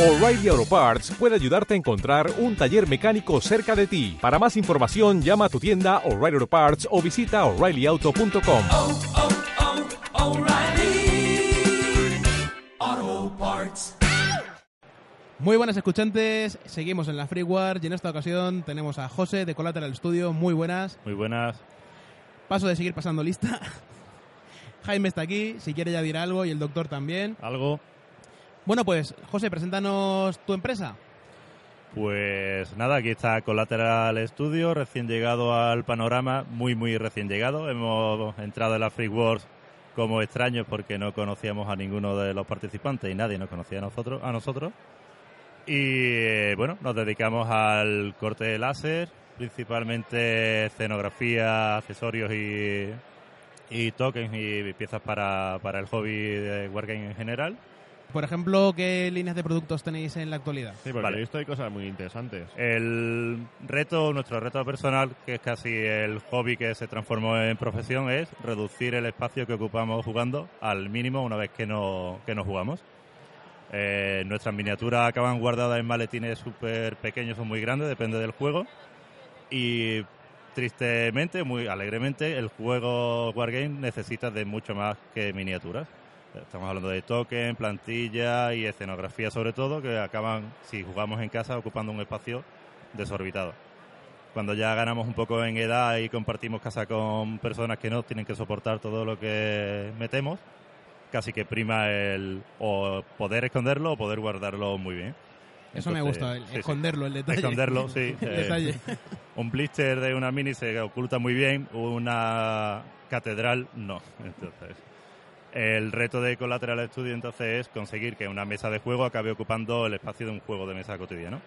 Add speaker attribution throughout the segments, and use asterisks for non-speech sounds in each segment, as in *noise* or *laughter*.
Speaker 1: O'Reilly Auto Parts puede ayudarte a encontrar un taller mecánico cerca de ti. Para más información, llama a tu tienda O'Reilly Auto Parts o visita oreillyauto.com.
Speaker 2: oh, oh, O'Reilly Auto Parts.
Speaker 3: Muy buenas escuchantes, seguimos en la Freeware y en esta ocasión tenemos a José de Collateral Studio, muy buenas.
Speaker 4: Muy buenas.
Speaker 3: Paso de seguir pasando lista. *laughs* Jaime está aquí, si quiere ya dirá algo y el doctor también.
Speaker 4: ¿Algo?
Speaker 3: Bueno, pues José, preséntanos tu empresa.
Speaker 4: Pues nada, aquí está Collateral Studio, recién llegado al panorama, muy muy recién llegado. Hemos entrado en la Free Wars como extraños porque no conocíamos a ninguno de los participantes y nadie nos conocía a nosotros. A nosotros. Y eh, bueno, nos dedicamos al corte de láser, principalmente escenografía, accesorios y, y tokens y piezas para, para el hobby de Wargame en general.
Speaker 3: Por ejemplo, ¿qué líneas de productos tenéis en la actualidad?
Speaker 5: Sí, porque
Speaker 4: Vale.
Speaker 5: he visto hay cosas muy interesantes.
Speaker 4: El reto, nuestro reto personal, que es casi el hobby que se transformó en profesión, es reducir el espacio que ocupamos jugando al mínimo una vez que no, que no jugamos. Eh, nuestras miniaturas acaban guardadas en maletines súper pequeños o muy grandes, depende del juego. Y tristemente, muy alegremente, el juego Wargame necesita de mucho más que miniaturas. Estamos hablando de token, plantilla y escenografía sobre todo, que acaban, si jugamos en casa, ocupando un espacio desorbitado. Cuando ya ganamos un poco en edad y compartimos casa con personas que no tienen que soportar todo lo que metemos, casi que prima el o poder esconderlo o poder guardarlo muy bien.
Speaker 3: Eso me gusta, el
Speaker 4: sí,
Speaker 3: esconderlo, el detalle.
Speaker 4: Esconderlo, sí. *laughs*
Speaker 3: el
Speaker 4: Eh,
Speaker 3: detalle.
Speaker 4: un blister de una mini se oculta muy bien, una catedral no. Entonces, el reto de Collateral Studio entonces es conseguir que una mesa de juego acabe ocupando el espacio de un juego de mesa cotidiano.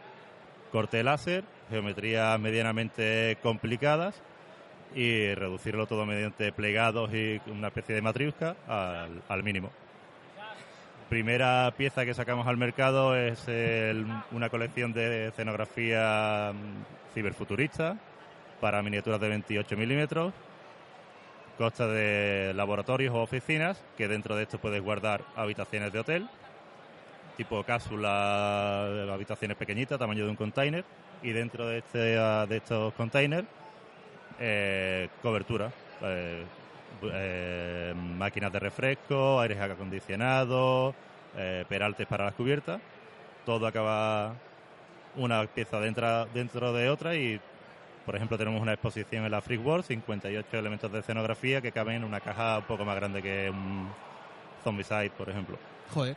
Speaker 4: Corte láser, geometrías medianamente complicadas y reducirlo todo mediante plegados y una especie de matriusca al, mínimo. Primera pieza que sacamos al mercado es una colección de escenografía mm, ciberfuturista para miniaturas de 28 milímetros. Consta de laboratorios o oficinas que dentro de esto puedes guardar habitaciones de hotel, tipo cápsula, habitaciones pequeñitas, tamaño de un container, y dentro de, este, ah, de estos containers, eh, cobertura. eh, eh, máquinas de refresco, aires acondicionados, peraltes para las cubiertas. Todo acaba una pieza dentro, dentro de otra y, por ejemplo, tenemos una exposición en la Freak World, 58 elementos de escenografía que caben en una caja un poco más grande que un Zombicide, por ejemplo.
Speaker 3: Joder.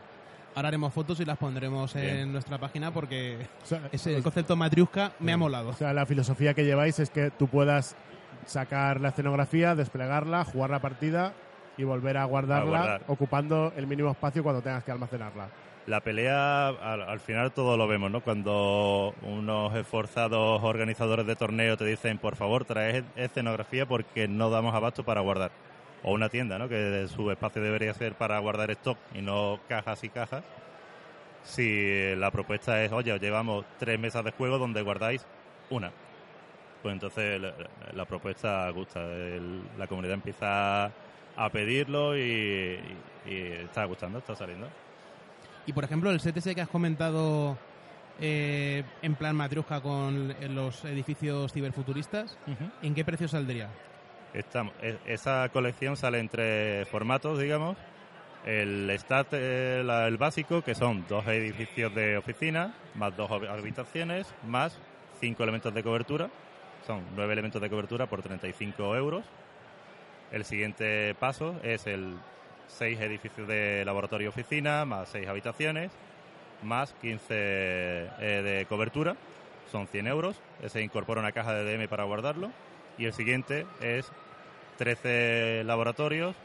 Speaker 3: Ahora haremos fotos y las pondremos
Speaker 4: Bien.
Speaker 3: en nuestra página porque
Speaker 6: O sea,
Speaker 3: ese concepto matriusca me ha molado.
Speaker 6: o sea, la filosofía que lleváis es que tú puedas sacar la escenografía, desplegarla, jugar la partida y volver a guardarla,
Speaker 4: guardar.
Speaker 6: ocupando el mínimo espacio cuando tengas que almacenarla.
Speaker 4: La pelea, al, al final todo lo vemos, ¿no? Cuando unos esforzados organizadores de torneo te dicen, por favor, trae escenografía porque no damos abasto para guardar. O una tienda, ¿no? Que su espacio debería ser para guardar stock y no cajas y cajas. Si la propuesta es, oye, os llevamos tres mesas de juego donde guardáis una. Pues entonces la, propuesta gusta. El- la comunidad empieza a pedirlo y- y está gustando, está saliendo.
Speaker 3: Y por ejemplo, el set ese que has comentado eh, en plan matriusca con los edificios ciberfuturistas, ¿en qué precio saldría?
Speaker 4: Estamos, e- esa colección sale entre formatos, digamos. El stat, eh, la- el básico, que son dos edificios de oficina, más dos hab- habitaciones, más cinco elementos de cobertura. Son nueve elementos de cobertura por 35 euros. El siguiente paso es el seis edificios de laboratorio y oficina, más seis habitaciones, más 15 eh, de cobertura. Son 100 euros. Se incorpora una caja de DM para guardarlo. Y el siguiente es 13 laboratorios,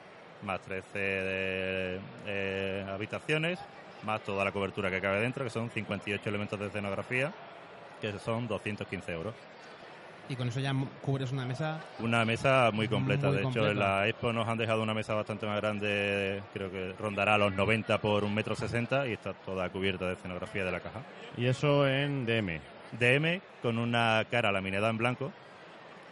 Speaker 4: más 13 de, eh, habitaciones, más toda la cobertura que cabe dentro, que son 58 elementos de escenografía, que son 215 euros.
Speaker 3: Y con eso ya cubres una mesa.
Speaker 4: Una mesa muy completa.
Speaker 3: Muy
Speaker 4: de hecho,
Speaker 3: completa.
Speaker 4: en la Expo nos han dejado una mesa bastante más grande, creo que rondará los 90 por un metro 60 y está toda cubierta de escenografía de la caja.
Speaker 5: Y eso en DM.
Speaker 4: DM con una cara laminada en blanco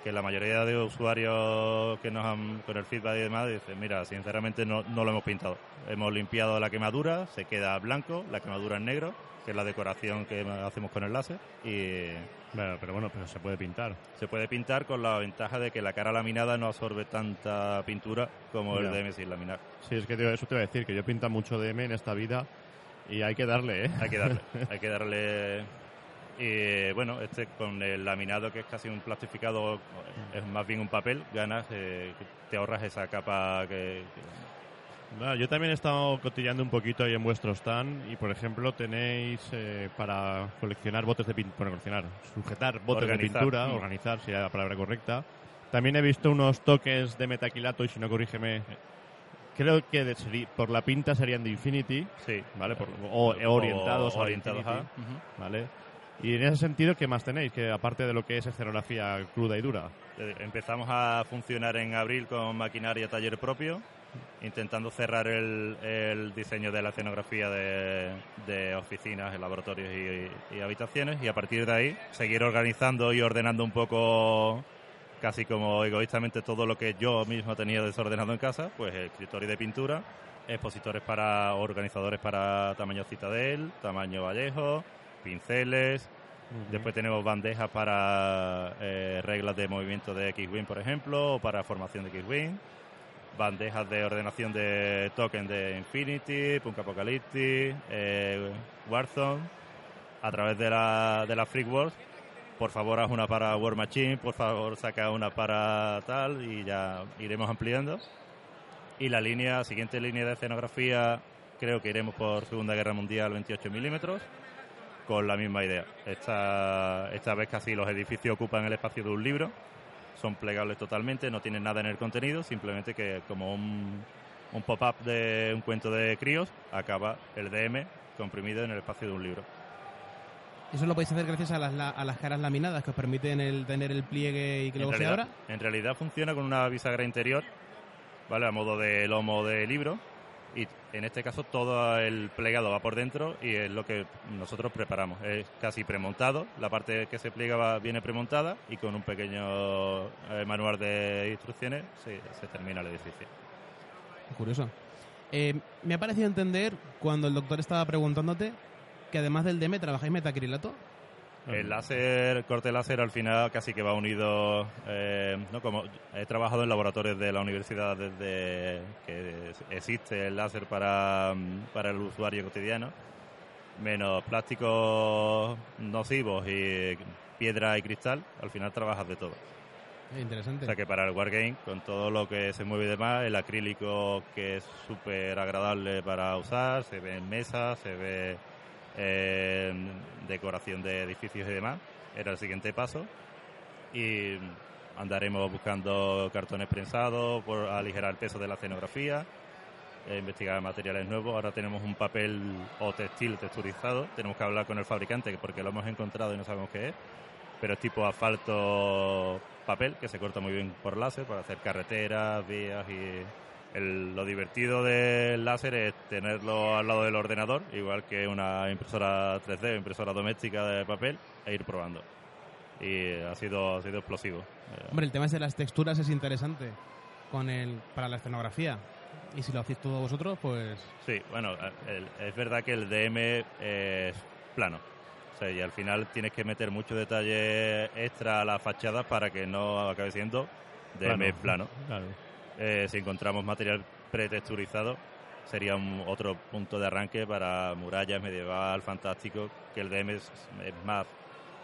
Speaker 4: que la mayoría de usuarios que nos han, con el feedback y demás, dicen, mira, sinceramente no, no lo hemos pintado. Hemos limpiado la quemadura, se queda blanco, la quemadura en negro, que es la decoración que hacemos con el láser, y
Speaker 5: Bueno, pero bueno, pero se puede pintar.
Speaker 4: se puede pintar con la ventaja de que la cara laminada no absorbe tanta pintura como el
Speaker 5: Ya.
Speaker 4: DM sin laminar.
Speaker 5: Sí, es que te- eso te iba a decir, que yo pinta mucho DM en esta vida y hay que darle, ¿eh?
Speaker 4: Hay que darle, *laughs* hay que darle. Y bueno, este con el laminado que es casi un plastificado, es más bien un papel, ganas, eh, te ahorras esa capa que,
Speaker 5: Bueno, yo también he estado cotillando un poquito ahí en vuestro stand y, por ejemplo, tenéis eh, para coleccionar botes de pintura, bueno, coleccionar, sujetar botes de
Speaker 4: Organizar.
Speaker 5: pintura,
Speaker 4: Mm.
Speaker 5: organizar, sería la palabra correcta. También he visto unos toques de metaquilato y, si no, corrígeme, creo que de- seri- por la pinta serían de Infinity,
Speaker 4: sí,
Speaker 5: ¿vale? Por- o, orientados a
Speaker 4: orientados a-
Speaker 5: Infinity, ¿vale? Y en ese sentido, ¿qué más tenéis? Que aparte de lo que es escenografía cruda y dura.
Speaker 4: Eh, Empezamos a funcionar en abril con maquinaria taller propio, intentando cerrar el, el diseño de la escenografía de, de oficinas, laboratorios y, y habitaciones y a partir de ahí seguir organizando y ordenando un poco casi como egoístamente todo lo que yo mismo tenía desordenado en casa, pues escritorio de pintura, expositores para organizadores para tamaño Citadel, tamaño Vallejo, pinceles, Después tenemos bandejas para eh, reglas de movimiento de X-Wing, por ejemplo, o para formación de X-Wing. Bandejas de ordenación de token de Infinity, Punk Apocalyptic, eh, Warzone. A través de la, de la Freak Wars, por favor haz una para War Machine, por favor saca una para tal y ya iremos ampliando. Y la línea, siguiente línea de escenografía, creo que iremos por Segunda Guerra Mundial 28 milímetros con la misma idea. Esta, esta vez casi los edificios ocupan el espacio de un libro, son plegables totalmente, no tienen nada en el contenido, simplemente que como un, un pop-up de un cuento de críos, acaba el DM comprimido en el espacio de un libro.
Speaker 3: Eso lo podéis hacer gracias a las, la- a las caras laminadas que os permiten el, tener el pliegue y que luego se abra.
Speaker 4: en realidad funciona con una bisagra interior, ¿vale? A modo de lomo de libro. Y en este caso todo el plegado va por dentro y es lo que nosotros preparamos. Es casi premontado. La parte que se pliega va- viene premontada y con un pequeño eh, manual de instrucciones se, termina el edificio.
Speaker 3: Curioso. Eh, me ha parecido entender cuando el doctor estaba preguntándote que además del DM trabajáis metacrilato.
Speaker 4: El láser, el corte láser al final casi que va unido, eh, ¿no? Como he trabajado en laboratorios de la universidad desde que existe el láser para, para el usuario cotidiano, menos plásticos nocivos y piedra y cristal, al final trabajas de todo.
Speaker 3: Interesante.
Speaker 4: O sea que para el Wargame, con todo lo que se mueve y demás, el acrílico que es súper agradable para usar, se ve en mesas, se ve decoración de edificios y demás, era el siguiente paso. Y andaremos buscando cartones prensados por aligerar el peso de la escenografía, e investigar materiales nuevos. Ahora tenemos un papel o textil texturizado, tenemos que hablar con el fabricante porque lo hemos encontrado y no sabemos qué es pero es tipo asfalto papel que se corta muy bien por láser para hacer carreteras, vías y el- lo divertido del láser es tenerlo al lado del ordenador, igual que una impresora 3D, impresora doméstica de papel, e ir probando. Y ha sido, ha sido explosivo. Eh,
Speaker 3: Hombre, el tema ese de las texturas es interesante con el, para la escenografía. Y si lo hacéis todos vosotros, pues
Speaker 4: Sí, bueno, el- es verdad que el DM es plano. O sea, y al final tienes que meter mucho detalle extra a las fachadas para que no acabe siendo DM plano.
Speaker 5: Claro.
Speaker 4: Eh, si encontramos material pretexturizado, sería un otro punto de arranque para murallas medieval, fantástico, que el DM es, es más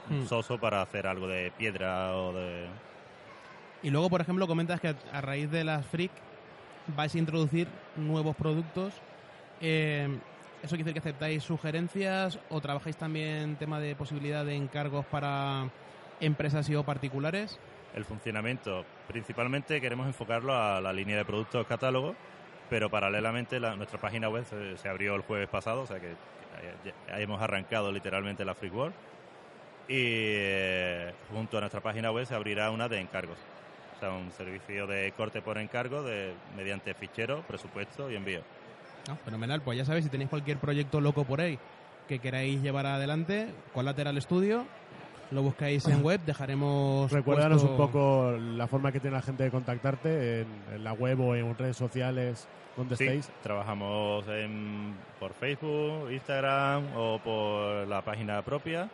Speaker 3: Hmm.
Speaker 4: soso para hacer algo de piedra o de...
Speaker 3: Y luego, por ejemplo, comentas que a raíz de las Freak vais a introducir nuevos productos. Eh, ¿Eso quiere decir que aceptáis sugerencias o trabajáis también tema de posibilidad de encargos para empresas y o particulares?
Speaker 4: El funcionamiento, principalmente queremos enfocarlo a la línea de productos catálogo, pero paralelamente la- nuestra página web se, se abrió el jueves pasado, o sea que ya- ya hemos arrancado literalmente la Free World. Y eh, junto a nuestra página web se abrirá una de encargos. O sea, un servicio de corte por encargo de, mediante fichero, presupuesto y envío.
Speaker 3: Ah, fenomenal, pues ya sabéis, si tenéis cualquier proyecto loco por ahí que queráis llevar adelante, Collateral Studio, lo buscáis en web, dejaremos...
Speaker 6: Recuérdanos
Speaker 3: puesto-
Speaker 6: un poco la forma que tiene la gente de contactarte en, en la web o en redes sociales donde
Speaker 4: Sí,
Speaker 6: estéis.
Speaker 4: trabajamos en- por Facebook, Instagram o por la página propia.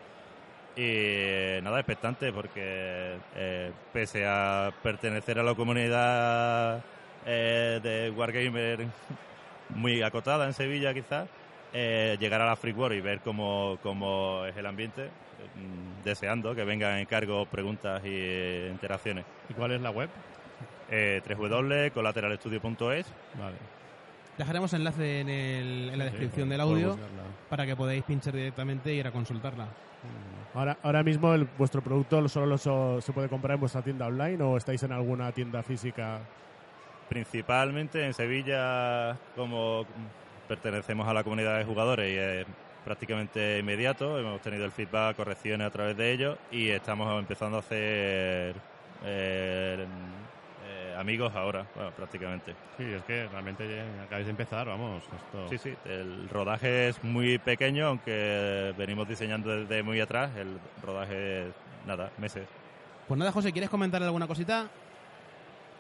Speaker 4: Y nada, expectante porque eh, pese a pertenecer a la comunidad eh, de Wargamer *laughs* muy acotada en Sevilla quizás, eh, llegar a la Freak War y ver cómo, cómo es el ambiente, deseando que vengan encargos, preguntas y eh, interacciones.
Speaker 5: ¿Y cuál es la web?
Speaker 4: Eh, www.collateralestudio.es
Speaker 5: Vale.
Speaker 3: Dejaremos enlace en, el- en la
Speaker 5: Sí,
Speaker 3: descripción del audio para que podáis pinchar directamente e ir a consultarla.
Speaker 6: Ahora, ahora mismo el- vuestro producto solo lo so- se puede comprar en vuestra tienda online o estáis en alguna tienda física.
Speaker 4: principalmente en Sevilla, como pertenecemos a la comunidad de jugadores y es prácticamente inmediato, hemos tenido el feedback, correcciones a través de ellos y estamos empezando a hacer eh, eh, amigos ahora, bueno, prácticamente.
Speaker 5: Sí, es que realmente ya acabáis de empezar, vamos. Esto...
Speaker 4: Sí, sí, el rodaje es muy pequeño, aunque venimos diseñando desde muy atrás, el rodaje es, nada, meses.
Speaker 3: Pues nada, José, ¿quieres comentar alguna cosita?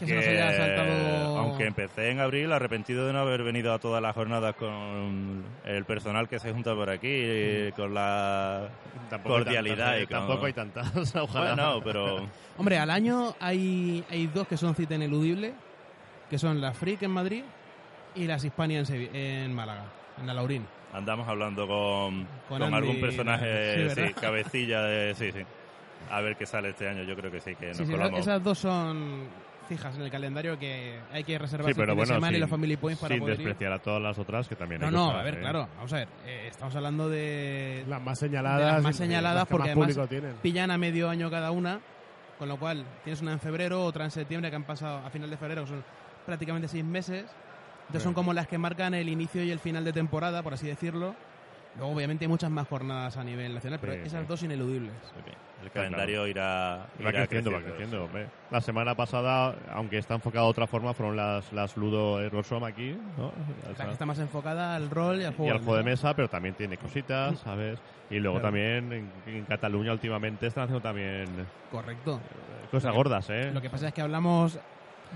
Speaker 3: Que se nos haya saltado...
Speaker 4: aunque empecé en abril, arrepentido de no haber venido a todas las jornadas con el personal que se junta por aquí, y con la
Speaker 5: Tampoco hay
Speaker 4: cordialidad
Speaker 5: tantas,
Speaker 4: y
Speaker 5: eh,
Speaker 4: con-
Speaker 5: Tampoco hay tantas, *laughs* ojalá.
Speaker 4: Bueno, pero *laughs*
Speaker 3: Hombre, al año hay, hay dos que son cita ineludible, que son la Freak en Madrid y las Hispania en, Sevi- en Málaga, en la Laurín.
Speaker 4: andamos hablando con,
Speaker 3: Con
Speaker 4: con
Speaker 3: Andy,
Speaker 4: algún personaje, *laughs* cabecilla de... Sí, sí. A ver qué sale este año, yo creo que sí, que nos
Speaker 3: Sí, sí,
Speaker 4: colamos.
Speaker 3: esas dos son fijas en el calendario que hay que reservar
Speaker 5: Sí,
Speaker 3: el
Speaker 5: pero
Speaker 3: fin de
Speaker 5: bueno,
Speaker 3: semana y los Family Points para
Speaker 5: sin
Speaker 3: poder ir.
Speaker 5: despreciar a todas las otras que también
Speaker 3: No,
Speaker 5: hay
Speaker 3: no, a ver,
Speaker 5: ¿eh?
Speaker 3: claro, vamos a ver, eh, estamos hablando de
Speaker 6: Las más señaladas.
Speaker 3: Las más señaladas,
Speaker 6: las que
Speaker 3: porque
Speaker 6: más
Speaker 3: además-
Speaker 6: público tienen.
Speaker 3: pillan a medio año cada una, con lo cual tienes una en febrero, otra en septiembre que han pasado a final de febrero, que son prácticamente seis meses. Entonces son como las que marcan el inicio y el final de temporada, por así decirlo. Luego, obviamente, hay muchas más jornadas a nivel nacional, pero
Speaker 5: Sí,
Speaker 3: esas
Speaker 5: sí.
Speaker 3: dos ineludibles.
Speaker 4: El calendario irá,
Speaker 5: Va
Speaker 4: irá
Speaker 5: creciendo, va creciendo. hombre. La semana pasada, aunque está enfocado de otra forma, fueron las, las Ludo Aerosom aquí, ¿no?
Speaker 3: La que está más enfocada al rol y al
Speaker 5: y
Speaker 3: juego,
Speaker 5: al juego de mesa, pero también tiene cositas, ¿sabes? Y luego
Speaker 3: Claro.
Speaker 5: también en, en Cataluña últimamente están haciendo también
Speaker 3: Correcto.
Speaker 5: cosas gordas, ¿eh?
Speaker 3: Lo que pasa es que hablamos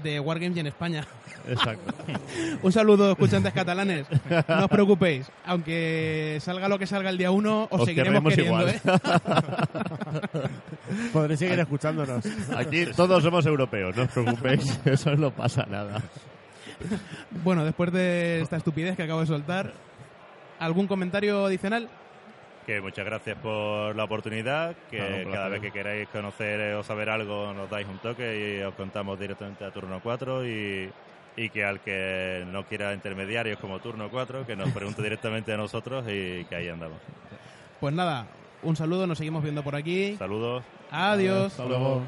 Speaker 3: de Wargames y en España.
Speaker 5: Exacto. *laughs*
Speaker 3: Un saludo, escuchantes catalanes. No os preocupéis. Aunque salga lo que salga el día 1, os,
Speaker 5: Os
Speaker 3: seguiremos queriendo,
Speaker 5: igual.
Speaker 3: ¿eh? *laughs*
Speaker 6: Podréis seguir escuchándonos.
Speaker 5: Aquí todos somos europeos, no os preocupéis, *laughs* eso no pasa nada.
Speaker 3: Bueno, después de esta estupidez que acabo de soltar, ¿algún comentario adicional?
Speaker 4: Que muchas gracias por la oportunidad, que cada vez que queráis conocer o saber algo nos dais un toque y os contamos directamente a turno 4 y, y que al que no quiera intermediarios como turno 4, que nos pregunte *laughs* directamente a nosotros y que ahí andamos.
Speaker 3: Pues nada, un saludo, nos seguimos viendo por aquí.
Speaker 4: Saludos.
Speaker 3: Adiós.
Speaker 6: Hasta luego.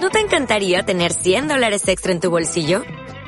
Speaker 7: ¿No te encantaría tener 100 dólares extra en tu bolsillo?